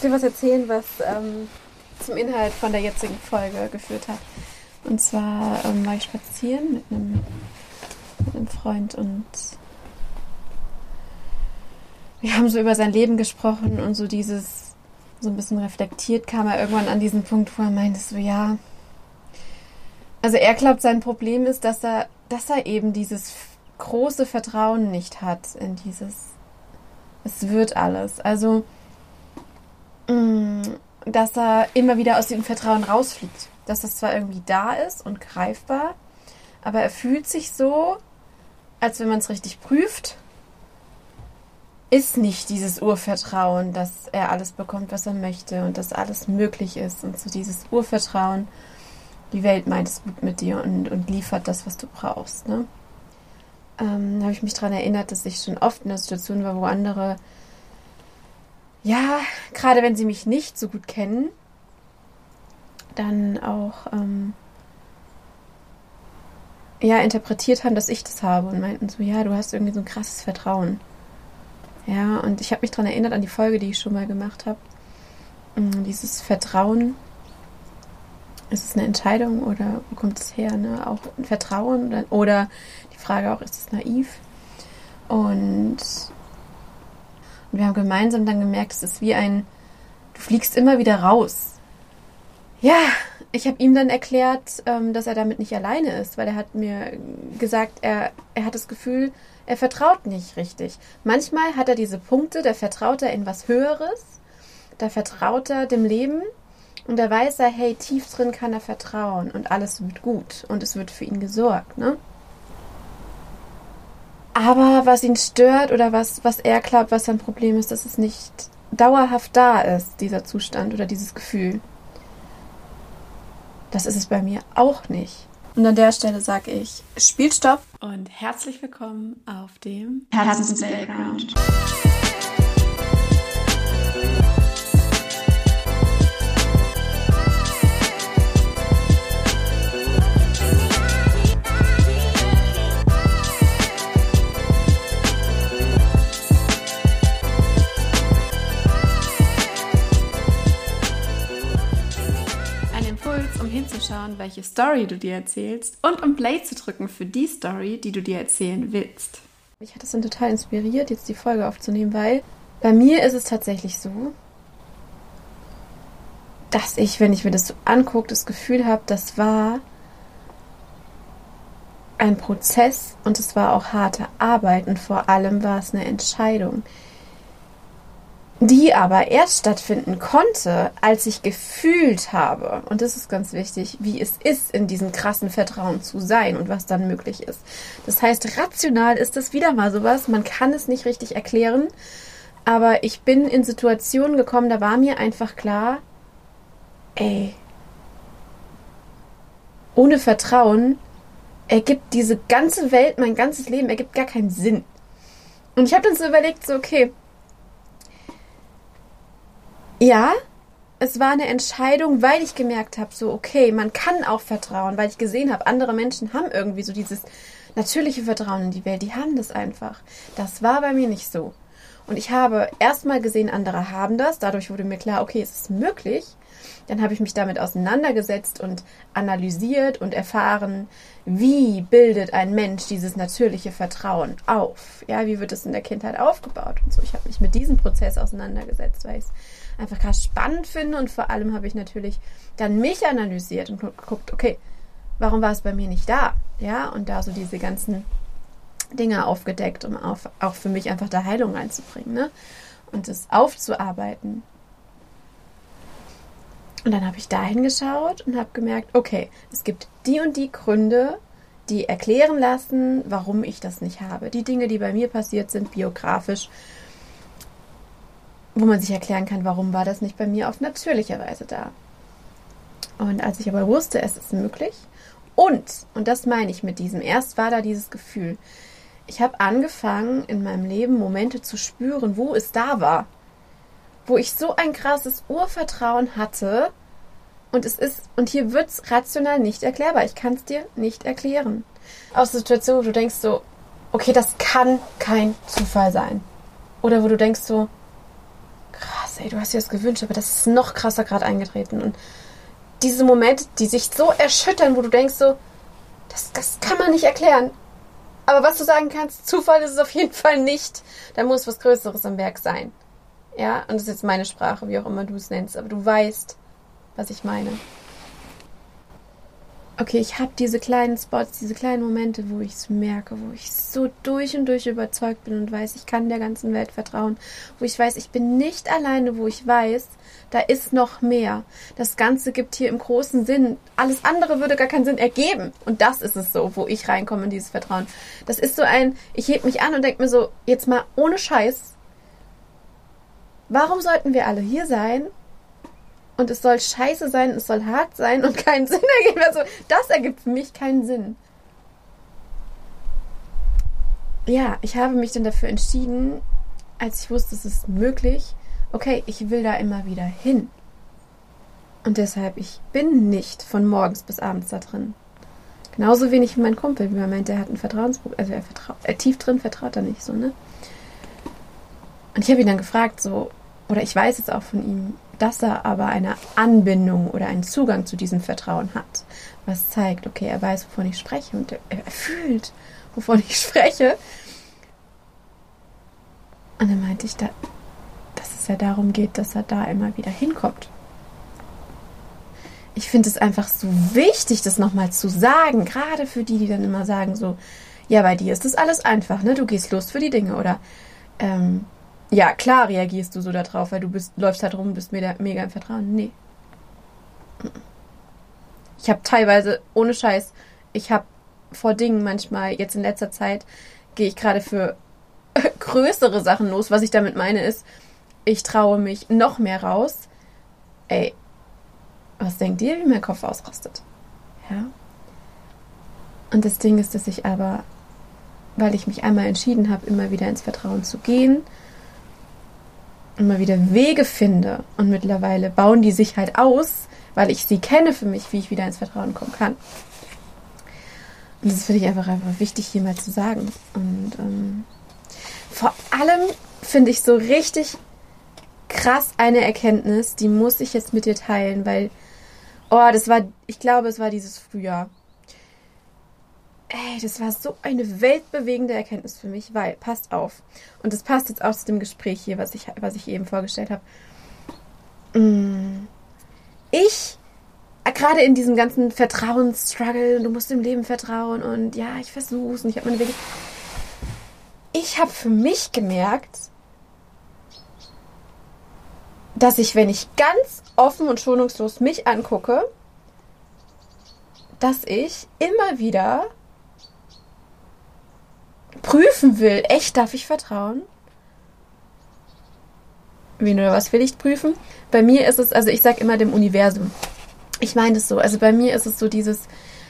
dir was erzählen, was ähm, zum Inhalt von der jetzigen Folge geführt hat. Und zwar ähm, war ich spazieren mit einem, mit einem Freund und wir haben so über sein Leben gesprochen und so dieses, so ein bisschen reflektiert, kam er irgendwann an diesen Punkt, wo er meinte, so ja. Also er glaubt, sein Problem ist, dass er, dass er eben dieses große Vertrauen nicht hat in dieses, es wird alles. Also, dass er immer wieder aus diesem Vertrauen rausfliegt. Dass das zwar irgendwie da ist und greifbar, aber er fühlt sich so, als wenn man es richtig prüft, ist nicht dieses Urvertrauen, dass er alles bekommt, was er möchte und dass alles möglich ist. Und so dieses Urvertrauen, die Welt meint es gut mit dir und, und liefert das, was du brauchst. Ne? Ähm, da habe ich mich daran erinnert, dass ich schon oft in einer Situation war, wo andere ja, gerade wenn sie mich nicht so gut kennen, dann auch ähm, ja interpretiert haben, dass ich das habe und meinten so, ja, du hast irgendwie so ein krasses Vertrauen. Ja, und ich habe mich daran erinnert an die Folge, die ich schon mal gemacht habe. Mm, dieses Vertrauen. Ist es eine Entscheidung oder wo kommt es her? Ne? Auch ein Vertrauen oder, oder die Frage auch, ist es naiv? Und und wir haben gemeinsam dann gemerkt, es ist wie ein, du fliegst immer wieder raus. Ja, ich habe ihm dann erklärt, ähm, dass er damit nicht alleine ist, weil er hat mir gesagt, er, er hat das Gefühl, er vertraut nicht richtig. Manchmal hat er diese Punkte, da vertraut er in was Höheres, da vertraut er dem Leben und da weiß er, hey, tief drin kann er vertrauen und alles wird gut und es wird für ihn gesorgt, ne? Aber was ihn stört oder was, was er glaubt, was sein Problem ist, dass es nicht dauerhaft da ist, dieser Zustand oder dieses Gefühl. Das ist es bei mir auch nicht. Und an der Stelle sage ich, Spielstopp und herzlich willkommen auf dem Herzens Hinzuschauen, welche Story du dir erzählst und um Play zu drücken für die Story, die du dir erzählen willst. Mich hat das dann total inspiriert, jetzt die Folge aufzunehmen, weil bei mir ist es tatsächlich so, dass ich, wenn ich mir das so angucke, das Gefühl habe, das war ein Prozess und es war auch harte Arbeit und vor allem war es eine Entscheidung die aber erst stattfinden konnte, als ich gefühlt habe, und das ist ganz wichtig, wie es ist, in diesem krassen Vertrauen zu sein und was dann möglich ist. Das heißt, rational ist das wieder mal sowas, man kann es nicht richtig erklären, aber ich bin in Situationen gekommen, da war mir einfach klar, ey, ohne Vertrauen ergibt diese ganze Welt, mein ganzes Leben, ergibt gar keinen Sinn. Und ich habe dann so überlegt, so, okay, ja, es war eine Entscheidung, weil ich gemerkt habe, so, okay, man kann auch vertrauen, weil ich gesehen habe, andere Menschen haben irgendwie so dieses natürliche Vertrauen in die Welt, die haben das einfach. Das war bei mir nicht so. Und ich habe erstmal gesehen, andere haben das. Dadurch wurde mir klar, okay, es ist möglich. Dann habe ich mich damit auseinandergesetzt und analysiert und erfahren, wie bildet ein Mensch dieses natürliche Vertrauen auf? Ja, wie wird es in der Kindheit aufgebaut und so. Ich habe mich mit diesem Prozess auseinandergesetzt, weil ich es einfach krass spannend finde und vor allem habe ich natürlich dann mich analysiert und geguckt, okay, warum war es bei mir nicht da? Ja, und da so diese ganzen Dinge aufgedeckt, um auf, auch für mich einfach da Heilung reinzubringen, ne? Und es aufzuarbeiten. Und dann habe ich da hingeschaut und habe gemerkt, okay, es gibt die und die Gründe, die erklären lassen, warum ich das nicht habe. Die Dinge, die bei mir passiert sind, biografisch, wo man sich erklären kann, warum war das nicht bei mir auf natürliche Weise da. Und als ich aber wusste, es ist möglich, und, und das meine ich mit diesem, erst war da dieses Gefühl, ich habe angefangen in meinem Leben Momente zu spüren, wo es da war, wo ich so ein krasses Urvertrauen hatte, und es ist, und hier wird es rational nicht erklärbar. Ich kann es dir nicht erklären. Aus Situationen, wo du denkst so, okay, das kann kein Zufall sein. Oder wo du denkst so, krass ey, du hast dir das gewünscht, aber das ist noch krasser gerade eingetreten. Und diese Momente, die sich so erschüttern, wo du denkst so, das, das kann man nicht erklären. Aber was du sagen kannst, Zufall ist es auf jeden Fall nicht. Da muss was Größeres am Werk sein. Ja, und das ist jetzt meine Sprache, wie auch immer du es nennst, aber du weißt, was ich meine okay, ich habe diese kleinen Spots, diese kleinen Momente, wo ich es merke, wo ich so durch und durch überzeugt bin und weiß, ich kann der ganzen Welt vertrauen, wo ich weiß, ich bin nicht alleine, wo ich weiß, da ist noch mehr. Das Ganze gibt hier im großen Sinn. Alles andere würde gar keinen Sinn ergeben. Und das ist es so, wo ich reinkomme in dieses Vertrauen. Das ist so ein, ich heb mich an und denke mir so, jetzt mal ohne Scheiß. Warum sollten wir alle hier sein und es soll scheiße sein, es soll hart sein und keinen Sinn ergeben. Also, das ergibt für mich keinen Sinn. Ja, ich habe mich dann dafür entschieden, als ich wusste, es ist möglich, okay, ich will da immer wieder hin. Und deshalb, ich bin nicht von morgens bis abends da drin. Genauso wenig wie mein Kumpel, wie er meint, er hat ein Vertrauensproblem, also er vertraut, er tief drin vertraut er nicht so, ne? Und ich habe ihn dann gefragt, so, oder ich weiß jetzt auch von ihm, dass er aber eine Anbindung oder einen Zugang zu diesem Vertrauen hat, was zeigt, okay, er weiß, wovon ich spreche und er, fühlt, wovon ich spreche. Und dann meinte ich, da, dass es ja darum geht, dass er da immer wieder hinkommt. Ich finde es einfach so wichtig, das nochmal zu sagen, gerade für die, die dann immer sagen so, ja, bei dir ist das alles einfach, ne? Du gehst los für die Dinge oder ähm, ja, klar reagierst du so darauf, weil du bist, läufst halt rum und bist mega, mega im Vertrauen. Nee. Ich habe teilweise, ohne Scheiß, ich habe vor Dingen manchmal, jetzt in letzter Zeit, gehe ich gerade für größere Sachen los. Was ich damit meine ist, ich traue mich noch mehr raus. Ey, was denkt ihr, wie mein Kopf ausrastet? Ja. Und das Ding ist, dass ich aber, weil ich mich einmal entschieden habe, immer wieder ins Vertrauen zu gehen, immer wieder Wege finde. Und mittlerweile bauen die sich halt aus, weil ich sie kenne für mich, wie ich wieder ins Vertrauen kommen kann. Und das finde ich einfach, einfach wichtig, hier mal zu sagen. Und ähm, vor allem finde ich so richtig krass eine Erkenntnis, die muss ich jetzt mit dir teilen, weil, oh, das war, ich glaube, es war dieses Frühjahr. Ey, das war so eine weltbewegende Erkenntnis für mich, weil, passt auf, und das passt jetzt auch zu dem Gespräch hier, was ich, was ich eben vorgestellt habe. Mm. Ich, gerade in diesem ganzen Vertrauensstruggle, du musst dem Leben vertrauen und ja, ich versuch's und ich habe meine Wege. Ich habe für mich gemerkt, dass ich, wenn ich ganz offen und schonungslos mich angucke, dass ich immer wieder prüfen will, echt darf ich vertrauen? Wen oder was will ich prüfen? Bei mir ist es, also ich sage immer dem Universum. Ich meine es so, also bei mir ist es so dieses,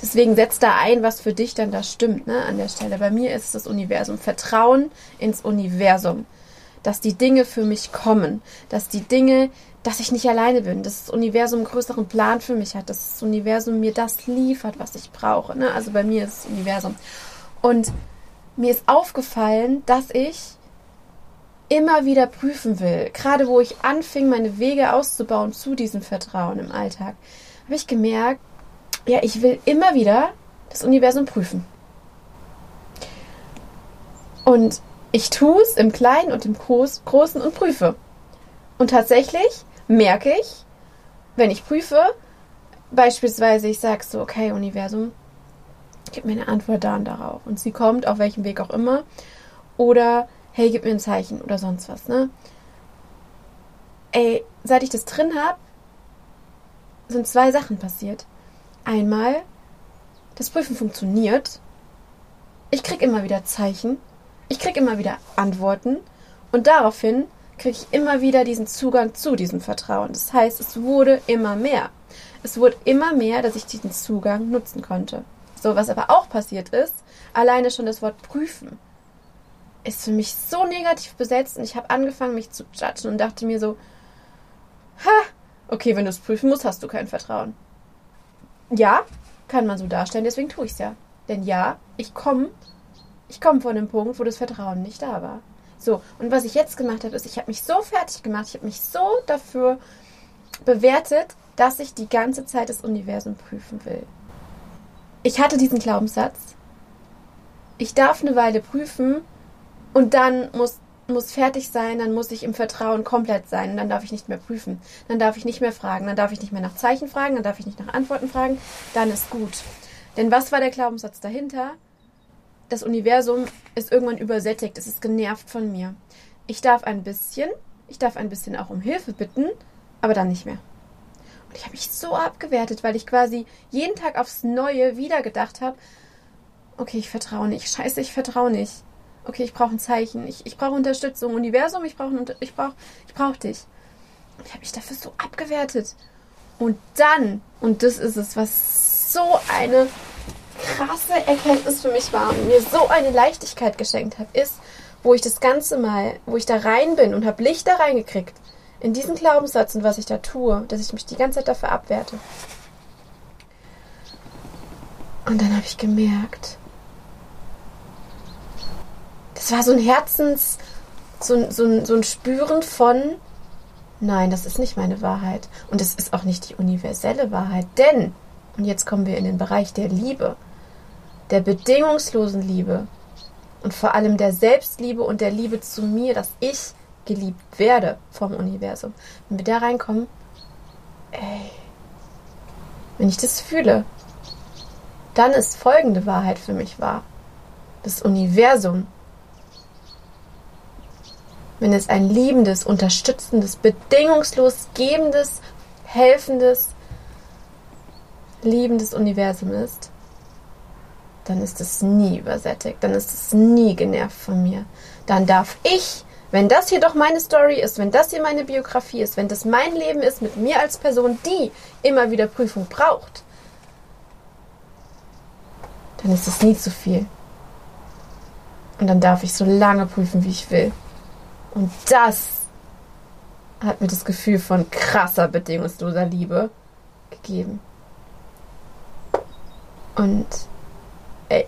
deswegen setzt da ein, was für dich dann da stimmt, ne, an der Stelle. Bei mir ist es das Universum. Vertrauen ins Universum. Dass die Dinge für mich kommen. Dass die Dinge, dass ich nicht alleine bin. Dass das Universum einen größeren Plan für mich hat. Dass das Universum mir das liefert, was ich brauche. Ne? Also bei mir ist es Universum. Und mir ist aufgefallen, dass ich immer wieder prüfen will. Gerade wo ich anfing, meine Wege auszubauen zu diesem Vertrauen im Alltag, habe ich gemerkt, ja, ich will immer wieder das Universum prüfen. Und ich tue es im Kleinen und im Großen und prüfe. Und tatsächlich merke ich, wenn ich prüfe, beispielsweise ich sage so, okay, Universum, gib mir eine Antwort da und darauf. Und sie kommt, auf welchem Weg auch immer. Oder, hey, gib mir ein Zeichen oder sonst was, ne? Ey, seit ich das drin habe, sind zwei Sachen passiert. Einmal, das Prüfen funktioniert. Ich krieg immer wieder Zeichen. Ich krieg immer wieder Antworten. Und daraufhin kriege ich immer wieder diesen Zugang zu diesem Vertrauen. Das heißt, es wurde immer mehr. Es wurde immer mehr, dass ich diesen Zugang nutzen konnte. So, was aber auch passiert ist, alleine schon das Wort prüfen ist für mich so negativ besetzt und ich habe angefangen, mich zu judgen und dachte mir so, ha, okay, wenn du es prüfen musst, hast du kein Vertrauen. Ja, kann man so darstellen, deswegen tue ich es ja. Denn ja, ich komme ich komme von dem Punkt, wo das Vertrauen nicht da war. So, und was ich jetzt gemacht habe, ist, ich habe mich so fertig gemacht, ich habe mich so dafür bewertet, dass ich die ganze Zeit das Universum prüfen will. Ich hatte diesen Glaubenssatz, ich darf eine Weile prüfen und dann muss, muss fertig sein, dann muss ich im Vertrauen komplett sein und dann darf ich nicht mehr prüfen. Dann darf ich nicht mehr fragen, dann darf ich nicht mehr nach Zeichen fragen, dann darf ich nicht nach Antworten fragen, dann ist gut. Denn was war der Glaubenssatz dahinter? Das Universum ist irgendwann übersättigt, es ist genervt von mir. Ich darf ein bisschen, ich darf ein bisschen auch um Hilfe bitten, aber dann nicht mehr. Und ich habe mich so abgewertet, weil ich quasi jeden Tag aufs Neue wieder gedacht habe, okay, ich vertraue nicht, scheiße, ich vertraue nicht. Okay, ich brauche ein Zeichen, ich, ich brauche Unterstützung, Universum, ich brauche ich brauch, ich brauch dich. Und ich habe mich dafür so abgewertet. Und dann, und das ist es, was so eine krasse Erkenntnis für mich war und mir so eine Leichtigkeit geschenkt hat, ist, wo ich das Ganze mal, wo ich da rein bin und habe Licht da reingekriegt, in diesen Glaubenssatz und was ich da tue, dass ich mich die ganze Zeit dafür abwerte. Und dann habe ich gemerkt, das war so ein Herzens, so so, so ein Spüren von, nein, das ist nicht meine Wahrheit. Und es ist auch nicht die universelle Wahrheit. Denn, und jetzt kommen wir in den Bereich der Liebe, der bedingungslosen Liebe und vor allem der Selbstliebe und der Liebe zu mir, dass ich geliebt werde vom Universum. Wenn wir da reinkommen, ey, wenn ich das fühle, dann ist folgende Wahrheit für mich wahr. Das Universum, wenn es ein liebendes, unterstützendes, bedingungslos gebendes, helfendes, liebendes Universum ist, dann ist es nie übersättigt, dann ist es nie genervt von mir. Dann darf ich, wenn das hier doch meine Story ist, wenn das hier meine Biografie ist, wenn das mein Leben ist mit mir als Person, die immer wieder Prüfung braucht, dann ist es nie zu viel. Und dann darf ich so lange prüfen, wie ich will. Und das hat mir das Gefühl von krasser, bedingungsloser Liebe gegeben. Und ey,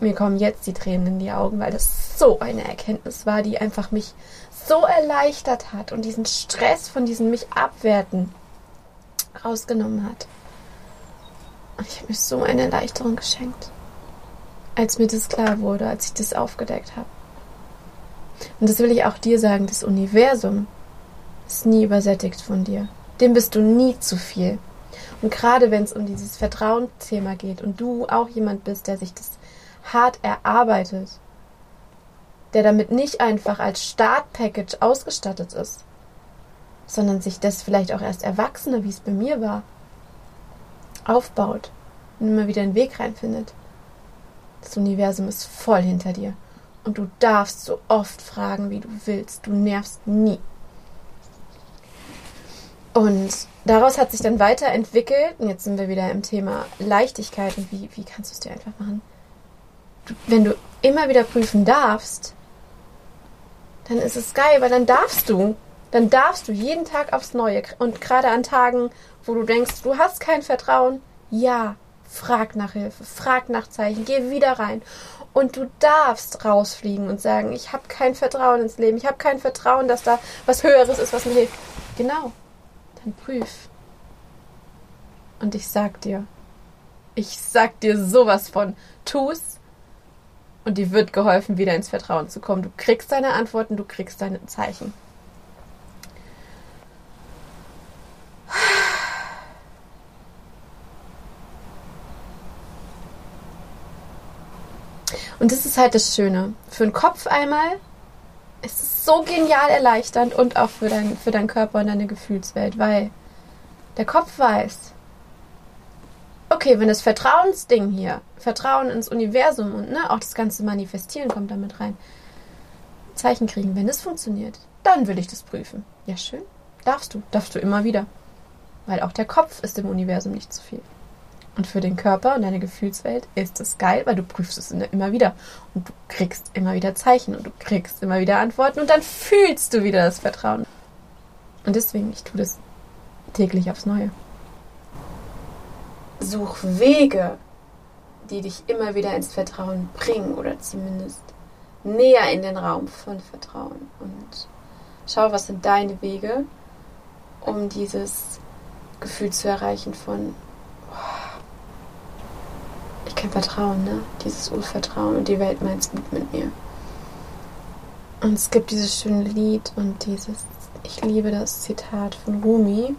mir kommen jetzt die Tränen in die Augen, weil das so eine Erkenntnis war, die einfach mich so erleichtert hat und diesen Stress von diesem mich abwerten rausgenommen hat. Und ich habe mir so eine Erleichterung geschenkt, als mir das klar wurde, als ich das aufgedeckt habe. Und das will ich auch dir sagen, das Universum ist nie übersättigt von dir. Dem bist du nie zu viel. Und gerade wenn es um dieses Vertrauensthema geht und du auch jemand bist, der sich das hart erarbeitet, der damit nicht einfach als Startpackage ausgestattet ist, sondern sich das vielleicht auch erst Erwachsene, wie es bei mir war, aufbaut und immer wieder einen Weg reinfindet. Das Universum ist voll hinter dir. Und du darfst so oft fragen, wie du willst. Du nervst nie. Und daraus hat sich dann weiterentwickelt, und jetzt sind wir wieder im Thema Leichtigkeit und wie, wie kannst du es dir einfach machen? Wenn du immer wieder prüfen darfst, dann ist es geil, weil dann darfst du. Dann darfst du jeden Tag aufs Neue. Und gerade an Tagen, wo du denkst, du hast kein Vertrauen, ja, frag nach Hilfe, frag nach Zeichen, geh wieder rein. Und du darfst rausfliegen und sagen, ich habe kein Vertrauen ins Leben, ich habe kein Vertrauen, dass da was Höheres ist, was mir hilft. Genau, dann prüf. Und ich sag dir, ich sag dir sowas von, tu's und dir wird geholfen, wieder ins Vertrauen zu kommen. Du kriegst deine Antworten, du kriegst deine Zeichen. Und das ist halt das Schöne. Für den Kopf einmal ist es so genial erleichternd und auch für, dein, für deinen Körper und deine Gefühlswelt, weil der Kopf weiß, okay, wenn das Vertrauensding hier, Vertrauen ins Universum und ne, auch das ganze Manifestieren kommt damit rein, Zeichen kriegen, wenn es funktioniert, dann will ich das prüfen. Ja, schön. Darfst du. Darfst du immer wieder. Weil auch der Kopf ist im Universum nicht zu viel. Und für den Körper und deine Gefühlswelt ist es geil, weil du prüfst es immer wieder. Und du kriegst immer wieder Zeichen und du kriegst immer wieder Antworten und dann fühlst du wieder das Vertrauen. Und deswegen, ich tue das täglich aufs Neue. Such Wege, die dich immer wieder ins Vertrauen bringen oder zumindest näher in den Raum von Vertrauen und schau, was sind deine Wege, um dieses Gefühl zu erreichen von oh, ich kann vertrauen, ne? Dieses Urvertrauen und die Welt meint es gut mit mir. Und es gibt dieses schöne Lied und dieses, ich liebe das Zitat von Rumi.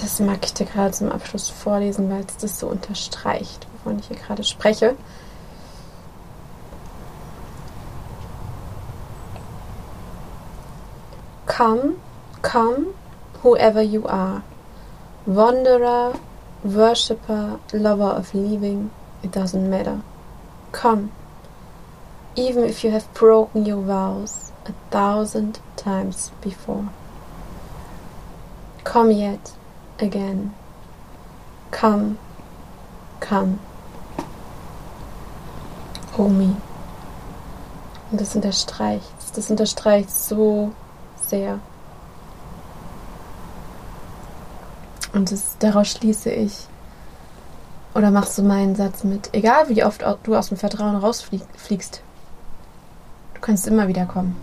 Das mag ich dir gerade zum Abschluss vorlesen, weil es das so unterstreicht, wovon ich hier gerade spreche. Come, come, whoever you are, wanderer, worshipper, lover of leaving, it doesn't matter. Come, even if you have broken your vows a thousand times before. Come yet again. Come, come. Rumi. Und das unterstreicht, das unterstreicht so sehr. Und das, daraus schließe ich. Oder machst du meinen Satz mit, egal wie oft du aus dem Vertrauen rausfliegst, du kannst immer wieder kommen.